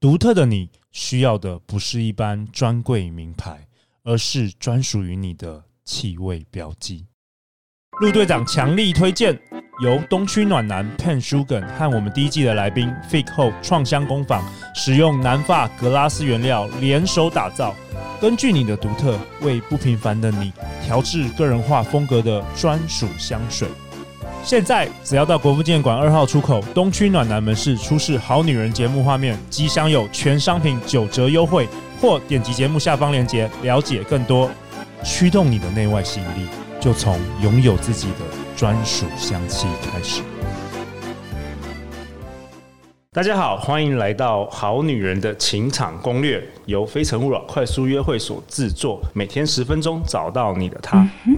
独特的你需要的不是一般专柜名牌，而是专属于你的气味标记。陆队长强力推荐由东区暖男 Pen Sugar 和我们第一季的来宾 Fig Hope 创香工坊使用南法格拉斯原料联手打造，根据你的独特，为不平凡的你调制个人化风格的专属香水。现在只要到国父纪念馆二号出口东区暖男门市出示《好女人》节目画面，即享有全商品九折优惠，或点击节目下方链接了解更多。驱动你的内外吸引力，就从拥有自己的专属香气开始。大家好，欢迎来到《好女人的情场攻略》，由非诚勿扰快速约会所制作，每天十分钟，找到你的他。嗯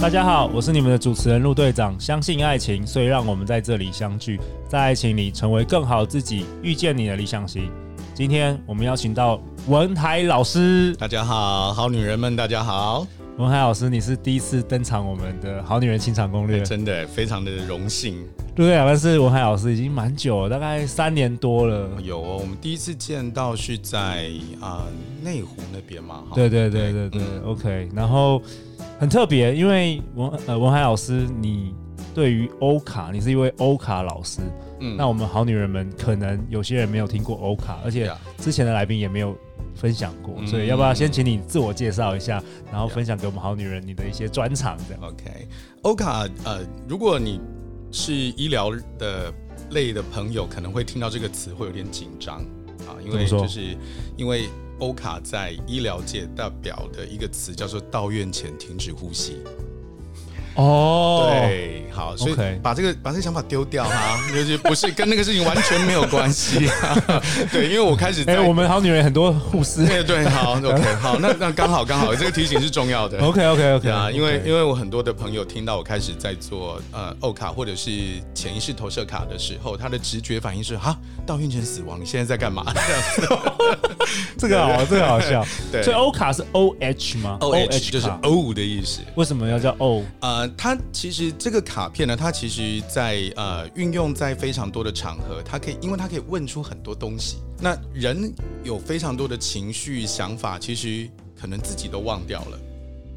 大家好，我是你们的主持人陆队长。相信爱情，所以让我们在这里相聚，在爱情里成为更好自己，遇见你的理想型。今天我们邀请到文海老师。大家好，好女人们，大家好。文海老师，你是第一次登场我们的好女人清场攻略，真的非常的荣幸。对啊，但是文海老师已经蛮久了，大概三年多了。有哦，我们第一次见到是在啊内湖那边嘛。对对对对对，对、嗯、，OK。然后很特别，因为文呃文海老师，你对于欧卡，你是一位欧卡老师。嗯。那我们好女人们可能有些人没有听过欧卡，而且之前的来宾也没有。分享过，所以要不要先请你自我介绍一下，嗯、然后分享给我们好女人你的一些专长的？OK，欧卡，呃，如果你是医疗的类的朋友，可能会听到这个词会有点紧张啊，因为就是因为欧卡在医疗界代表的一个词叫做到院前停止呼吸。哦，对，好，所以把这个把这个想法丢掉哈，就是不是跟那个事情完全没有关系。对，因为我开始在，我们好女人很多护士。对对，好，OK，好，那那刚好刚好，这个提醒是重要的。OK OK OK 啊，因为因为我很多的朋友听到我开始在做呃欧卡或者是潜意识投射卡的时候，他的直觉反应是哈，到孕前死亡，你现在在干嘛？这样子，这个好，这个好笑。对，所以欧卡是 O H 吗？O H 就是 O 的意思。为什么要叫 O？呃。它其实这个卡片呢，它其实在呃运用在非常多的场合，它可以，因为它可以问出很多东西。那人有非常多的情绪想法，其实可能自己都忘掉了，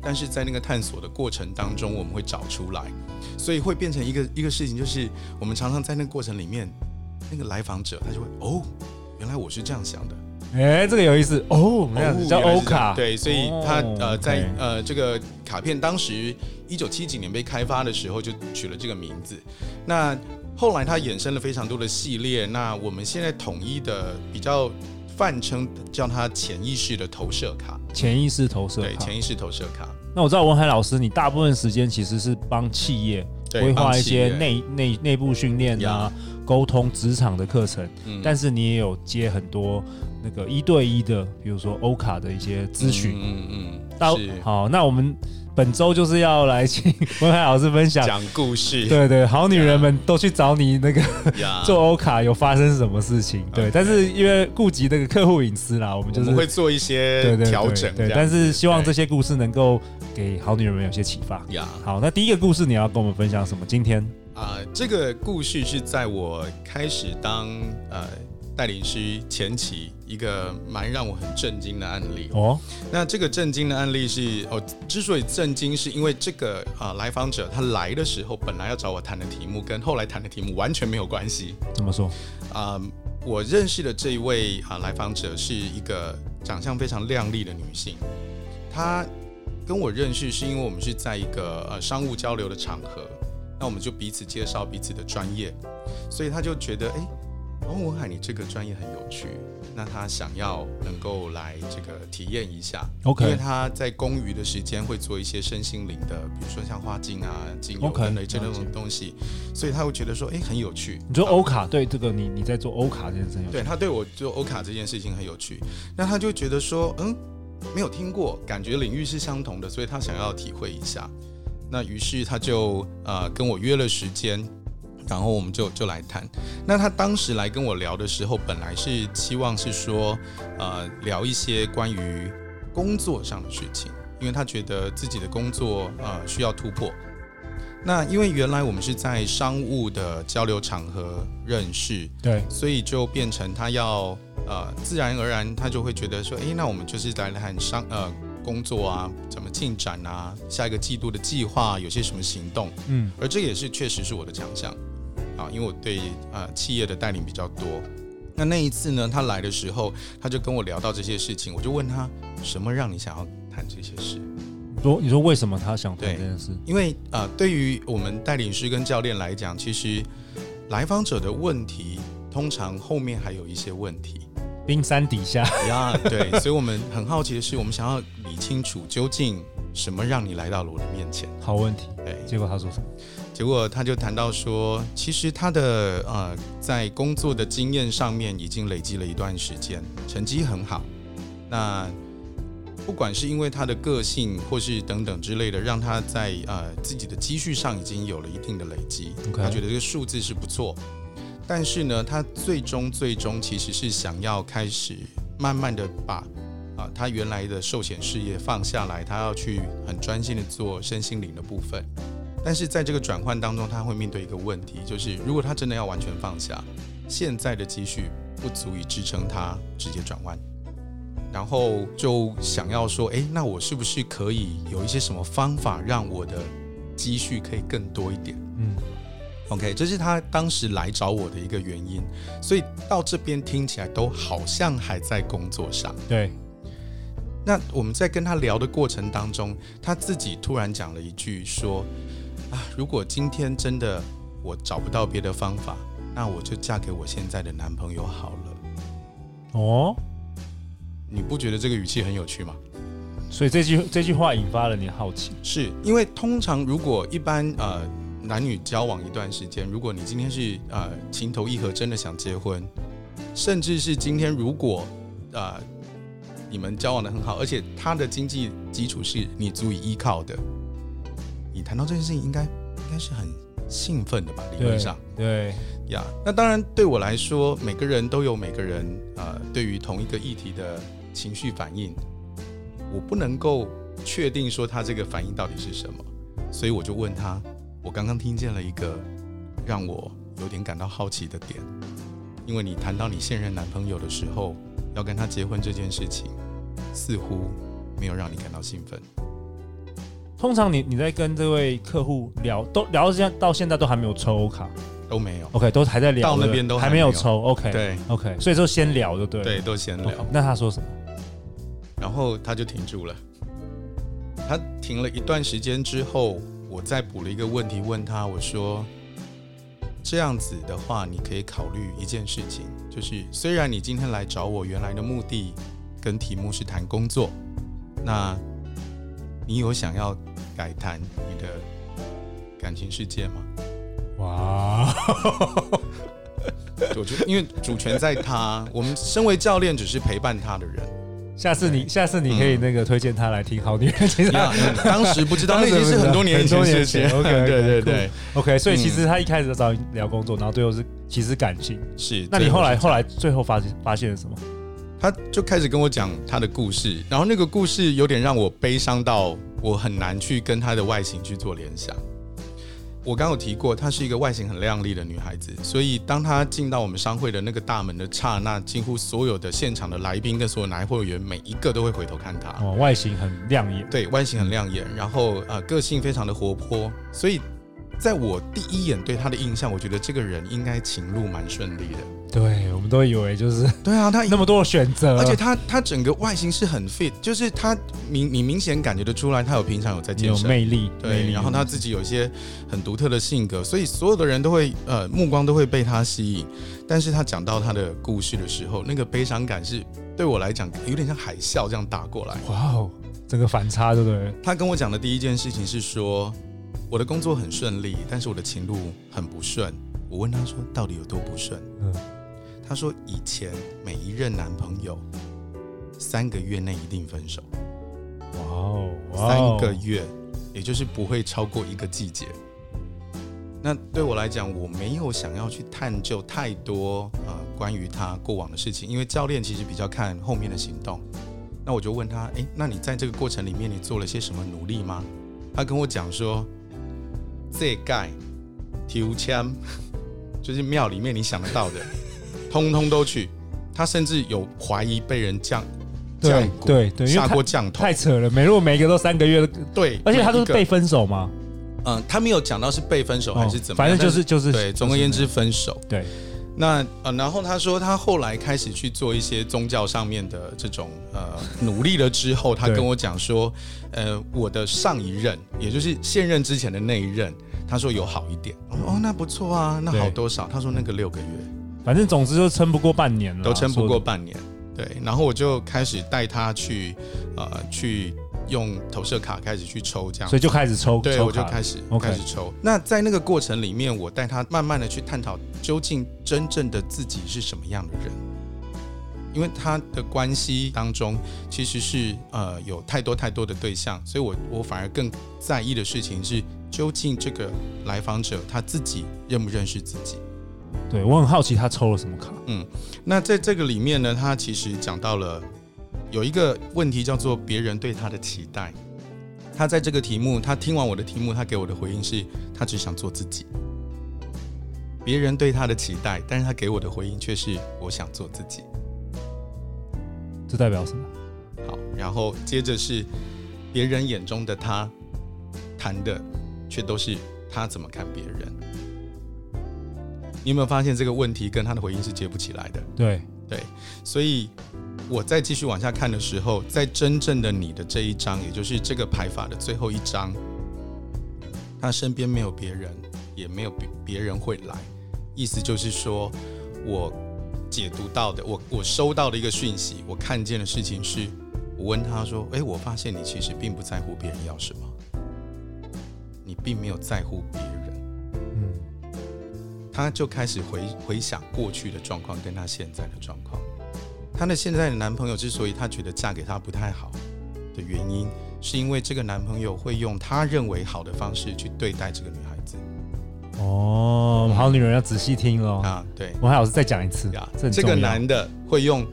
但是在那个探索的过程当中，我们会找出来，所以会变成一个一个事情，就是我们常常在那个过程里面，那个来访者他就会哦，原来我是这样想的。哎，这个有意思。哦，叫欧卡，对，所以它呃在呃这个卡片当时一九七几年被开发的时候就取了这个名字，那后来它衍生了非常多的系列，那我们现在统一的比较泛称叫它潜意识的投射卡，潜意识投射，对，潜意识投射卡。那我知道文海老师，你大部分时间其实是帮企业规划一些内内内部训练啊，沟通职场的课程，嗯，但是你也有接很多。那个一对一的，比如说欧卡的一些咨询，嗯嗯，到好，那我们本周就是要来请 文海老师分享讲故事，对对，好女人们都去找你那个 做欧卡有发生什么事情？对，但是因为顾及那个客户隐私啦，我们就是会做一些调整，对，但是希望这些故事能够给好女人们有些启发。呀，好，那第一个故事你要跟我们分享什么？今天啊，这个故事是在我开始当呃。带领师前期一个蛮让我很震惊的案例哦，那这个震惊的案例是哦，之所以震惊，是因为这个啊、呃、来访者他来的时候，本来要找我谈的题目跟后来谈的题目完全没有关系。怎么说？啊、呃，我认识的这一位啊、呃、来访者是一个长相非常靓丽的女性，她跟我认识是因为我们是在一个呃商务交流的场合，那我们就彼此介绍彼此的专业，所以她就觉得哎。诶哦，文海，你这个专业很有趣，那他想要能够来这个体验一下，OK，因为他在公余的时间会做一些身心灵的，比如说像花精啊、精油等等这种东西所以他会觉得说，哎，很有趣。你说欧卡对这个你你在做欧卡这件事情，对他对我做欧卡这件事情很有趣，那他就觉得说，嗯，没有听过，感觉领域是相同的，所以他想要体会一下。那于是他就呃跟我约了时间。然后我们就就来谈。那他当时来跟我聊的时候，本来是期望是说，呃，聊一些关于工作上的事情，因为他觉得自己的工作呃需要突破。那因为原来我们是在商务的交流场合认识，对，所以就变成他要呃自然而然他就会觉得说，哎，那我们就是来谈商呃。工作啊，怎么进展啊？下一个季度的计划有些什么行动？嗯，而这也是确实是我的强项啊，因为我对呃企业的带领比较多。那那一次呢，他来的时候，他就跟我聊到这些事情，我就问他什么让你想要谈这些事？说你说为什么他想谈这件事？因为啊、呃，对于我们带领师跟教练来讲，其实来访者的问题通常后面还有一些问题。冰山底下 呀，对，所以我们很好奇的是，我们想要理清楚究竟什么让你来到了我的面前。好问题，哎，结果他说什么？结果他就谈到说，其实他的呃，在工作的经验上面已经累积了一段时间，成绩很好。那不管是因为他的个性，或是等等之类的，让他在呃自己的积蓄上已经有了一定的累积。他觉得这个数字是不错。但是呢，他最终最终其实是想要开始慢慢的把啊他原来的寿险事业放下来，他要去很专心的做身心灵的部分。但是在这个转换当中，他会面对一个问题，就是如果他真的要完全放下，现在的积蓄不足以支撑他直接转弯，然后就想要说，诶，那我是不是可以有一些什么方法，让我的积蓄可以更多一点？嗯。OK，这是他当时来找我的一个原因，所以到这边听起来都好像还在工作上。对。那我们在跟他聊的过程当中，他自己突然讲了一句说：“啊，如果今天真的我找不到别的方法，那我就嫁给我现在的男朋友好了。”哦，你不觉得这个语气很有趣吗？所以这句这句话引发了你的好奇，是因为通常如果一般呃。男女交往一段时间，如果你今天是呃情投意合，真的想结婚，甚至是今天如果呃你们交往的很好，而且他的经济基础是你足以依靠的，你谈到这件事情应该应该是很兴奋的吧？理论上，对呀。Yeah, 那当然对我来说，每个人都有每个人呃对于同一个议题的情绪反应，我不能够确定说他这个反应到底是什么，所以我就问他。我刚刚听见了一个让我有点感到好奇的点，因为你谈到你现任男朋友的时候，要跟他结婚这件事情，似乎没有让你感到兴奋。通常你你在跟这位客户聊，都聊到现在到现在都还没有抽卡，都没有。OK，都还在聊，到那边都还没有抽。OK，对，OK，所以说先聊就对，对，都先聊。Okay, 那他说什么？然后他就停住了。他停了一段时间之后。我再补了一个问题问他，我说：“这样子的话，你可以考虑一件事情，就是虽然你今天来找我，原来的目的跟题目是谈工作，那你有想要改谈你的感情世界吗？”哇，我觉得因为主权在他，我们身为教练只是陪伴他的人。下次你下次你可以那个推荐他来听好女人情场。当时不知道，那已经是很多年前事情。OK，对对对，OK。所以其实他一开始找你聊工作，然后最后是其实感情。是。那你后来后来最后发现发现了什么？他就开始跟我讲他的故事，然后那个故事有点让我悲伤到我很难去跟她的外形去做联想。我刚有提过，她是一个外形很靓丽的女孩子，所以当她进到我们商会的那个大门的刹那，几乎所有的现场的来宾跟所有男会员，每一个都会回头看她。哦，外形很亮眼，对，外形很亮眼，然后呃，个性非常的活泼，所以。在我第一眼对她的印象，我觉得这个人应该情路蛮顺利的。对，我们都以为就是对啊，他那么多的选择，而且他他整个外形是很 fit，就是他明你明显感觉得出来，他有平常有在健身，有魅力，对，魅力然后他自己有一些很独特的性格，所以所有的人都会呃目光都会被他吸引。但是他讲到他的故事的时候，那个悲伤感是对我来讲有点像海啸这样打过来。哇哦，整个反差对不对？他跟我讲的第一件事情是说。我的工作很顺利，但是我的情路很不顺。我问他说：“到底有多不顺？”嗯，他说：“以前每一任男朋友三个月内一定分手。哇哦，三个月，也就是不会超过一个季节。那对我来讲，我没有想要去探究太多呃关于他过往的事情，因为教练其实比较看后面的行动。那我就问他，诶，那你在这个过程里面，你做了些什么努力吗？他跟我讲说，这盖、提枪，就是庙里面你想得到的，通通都去。他甚至有怀疑被人降降对对，下过降头，太扯了。每如果每个都三个月，对，而且他都是被分手吗？嗯，他没有讲到是被分手还是怎么，反正就是就是对，总而言之分手。对，那呃，然后他说他后来开始去做一些宗教上面的这种呃努力了之后，他跟我讲说，呃，我的上一任，也就是现任之前的那一任，他说有好一点。哦，那不错啊，那好多少？他说那个六个月，反正总之就撑不过半年了，都撑不过半年。对，然后我就开始带他去呃去。用投射卡开始去抽，这样，所以就开始抽，对，抽我就开始开始抽。那在那个过程里面，我带他慢慢的去探讨，究竟真正的自己是什么样的人。因为他的关系当中其实是呃有太多太多的对象，所以我我反而更在意的事情是，究竟这个来访者他自己认不认识自己？对，我很好奇他抽了什么卡。嗯，那在这个里面呢，他其实讲到了。有一个问题叫做别人对他的期待，他在这个题目，他听完我的题目，他给我的回应是，他只想做自己。别人对他的期待，但是他给我的回应却是我想做自己。这代表什么？好，然后接着是别人眼中的他，谈的却都是他怎么看别人。你有没有发现这个问题跟他的回应是接不起来的？对对，所以。我再继续往下看的时候，在真正的你的这一张，也就是这个牌法的最后一张，他身边没有别人，也没有别别人会来。意思就是说，我解读到的，我我收到的一个讯息，我看见的事情是，我问他说：“诶，我发现你其实并不在乎别人要什么，你并没有在乎别人。”嗯，他就开始回回想过去的状况，跟她现在的状况。她的现在的男朋友之所以她觉得嫁给他不太好的原因，是因为这个男朋友会用他认为好的方式去对待这个女孩子。哦，好女人要仔细听哦。啊，对，我还老师再讲一次啊。这个男的会用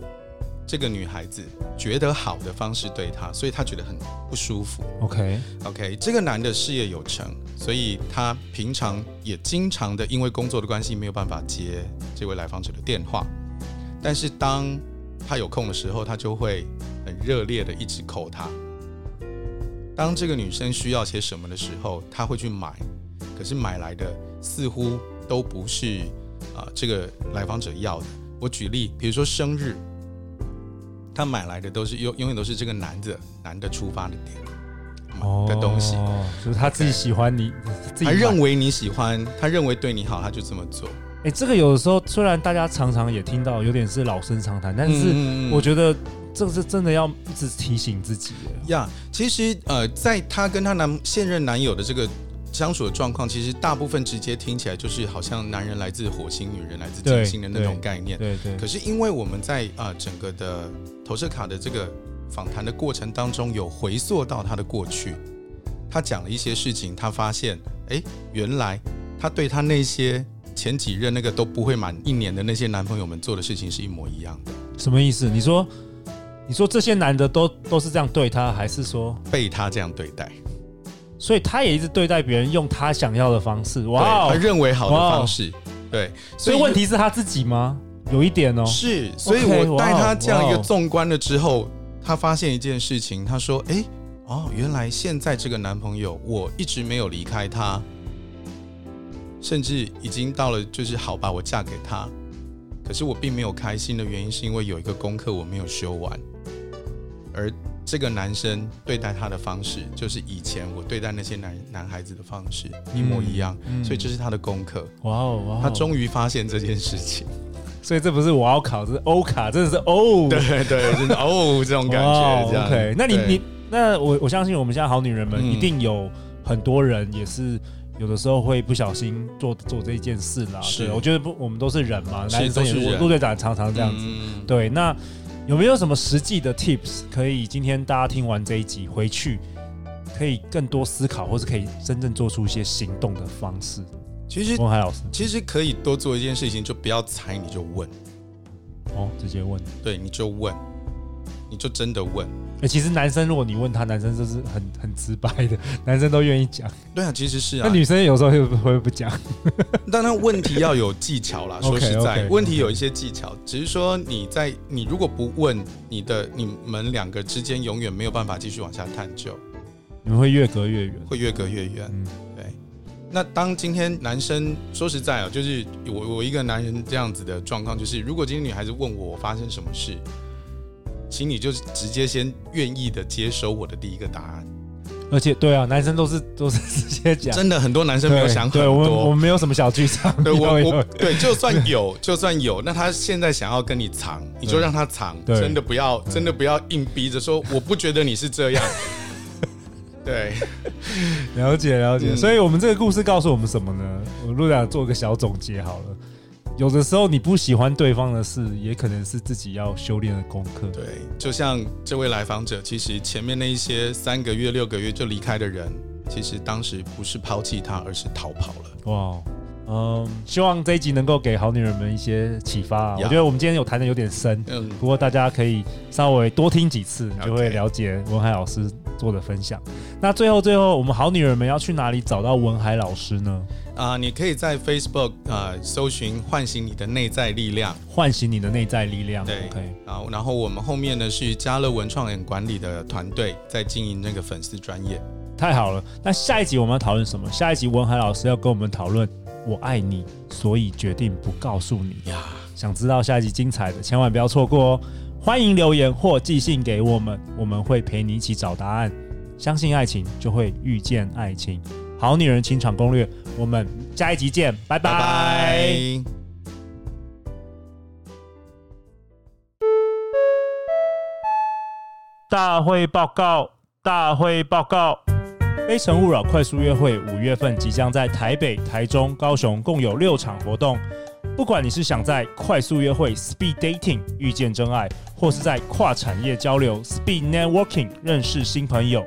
这个女孩子觉得好的方式对她，所以她觉得很不舒服。OK，OK，这个男的事业有成，所以他平常也经常的因为工作的关系没有办法接这位来访者的电话，但是当他有空的时候，他就会很热烈的一直 call 他。当这个女生需要些什么的时候，他会去买，可是买来的似乎都不是啊、呃、这个来访者要的。我举例，比如说生日，他买来的都是永永远都是这个男的男的出发的点的东西，哦，就是他自己喜欢你，Okay. 自己他认为你喜欢，他认为对你好，他就这么做。哎，这个有的时候虽然大家常常也听到，有点是老生常谈，但是我觉得这个是真的要一直提醒自己。呀，其实呃，在她跟她男现任男友的这个相处的状况，其实大部分直接听起来就是好像男人来自火星，女人来自金星的那种概念。对对。可是因为我们在啊、呃、整个的投射卡的这个访谈的过程当中，有回溯到他的过去，他讲了一些事情，他发现，哎，原来他对他那些。前几任那个都不会满一年的那些男朋友们做的事情是一模一样的，什么意思？你说，你说这些男的都都是这样对他，还是说被他这样对待？所以他也一直对待别人，用他想要的方式，哇，他认为好的方式，对。所以问题是他自己吗？有一点哦，是。所以我带他这样一个纵观了之后，他发现一件事情，他说：“哎，哦，原来现在这个男朋友，我一直没有离开他。”甚至已经到了，就是好吧，我嫁给他。可是我并没有开心的原因，是因为有一个功课我没有修完。而这个男生对待他的方式，就是以前我对待那些男男孩子的方式一模一样。嗯嗯、所以这是他的功课。哇哦，哇哦，他终于发现这件事情。所以这不是我要考，这是欧卡，真的是哦。对对，真的哦，这种感觉。这样 OK，那你你那我我相信我们现在好女人们一定有很多人也是。有的时候会不小心做做这件事啦，是，我觉得不，我们都是人嘛，男生也是，陆队长常常这样子，嗯、对。那有没有什么实际的 tips 可以今天大家听完这一集回去可以更多思考，或是可以真正做出一些行动的方式？其实文海老师，其实可以多做一件事情，就不要猜，你就问。哦，直接问。对，你就问，你就真的问。哎、欸，其实男生如果你问他，男生就是很 很直白的，男生都愿意讲。对啊，其实是啊。那女生有时候会不会不讲？当然问题要有技巧啦。说实在 okay, okay, 问题有一些技巧，只是说你在你如果不问，你的你们两个之间永远没有办法继续往下探究。你们会越隔越远，会越隔越远。嗯，对。那当今天男生说实在啊，就是我我一个男人这样子的状况，就是如果今天女孩子问我发生什么事。请你就直接先愿意的接收我的第一个答案，而且对啊，男生都是 都是直接讲，真的很多男生没有想很多，对，我我们没有什么小剧场，对我我对，就算有就算有，那他现在想要跟你藏，你就让他藏，真的不要真的不要硬逼着说，我不觉得你是这样，对，了解了解，所以我们这个故事告诉我们什么呢？我陆长做个小总结好了。有的时候你不喜欢对方的事，也可能是自己要修炼的功课。对，就像这位来访者，其实前面那一些三个月、六个月就离开的人，其实当时不是抛弃他，而是逃跑了。哇，嗯，希望这一集能够给好女人们一些启发啊。我觉得我们今天有谈的有点深，嗯，不过大家可以稍微多听几次，你就会了解文海老师做的分享。那最后最后，我们好女人们要去哪里找到文海老师呢？啊、呃，你可以在 Facebook 啊、呃、搜寻“唤醒你的内在力量”，唤醒你的内在力量。对，OK。好，然后我们后面呢是家乐文创演管理的团队在经营那个粉丝专业。太好了，那下一集我们要讨论什么？下一集文海老师要跟我们讨论“我爱你，所以决定不告诉你”呀。想知道下一集精彩的，千万不要错过哦！欢迎留言或寄信给我们，我们会陪你一起找答案。相信爱情，就会遇见爱情。好女人情场攻略，我们下一集见，拜拜。拜拜。大会报告，大会报告，非诚勿扰快速约会五月份即将在台北、台中、高雄共有六场活动。不管你是想在快速约会 （Speed Dating） 遇见真爱，或是在跨产业交流 （Speed Networking） 认识新朋友。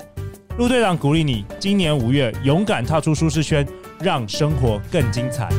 陆队长鼓励你，今年五月勇敢踏出舒适圈，让生活更精彩。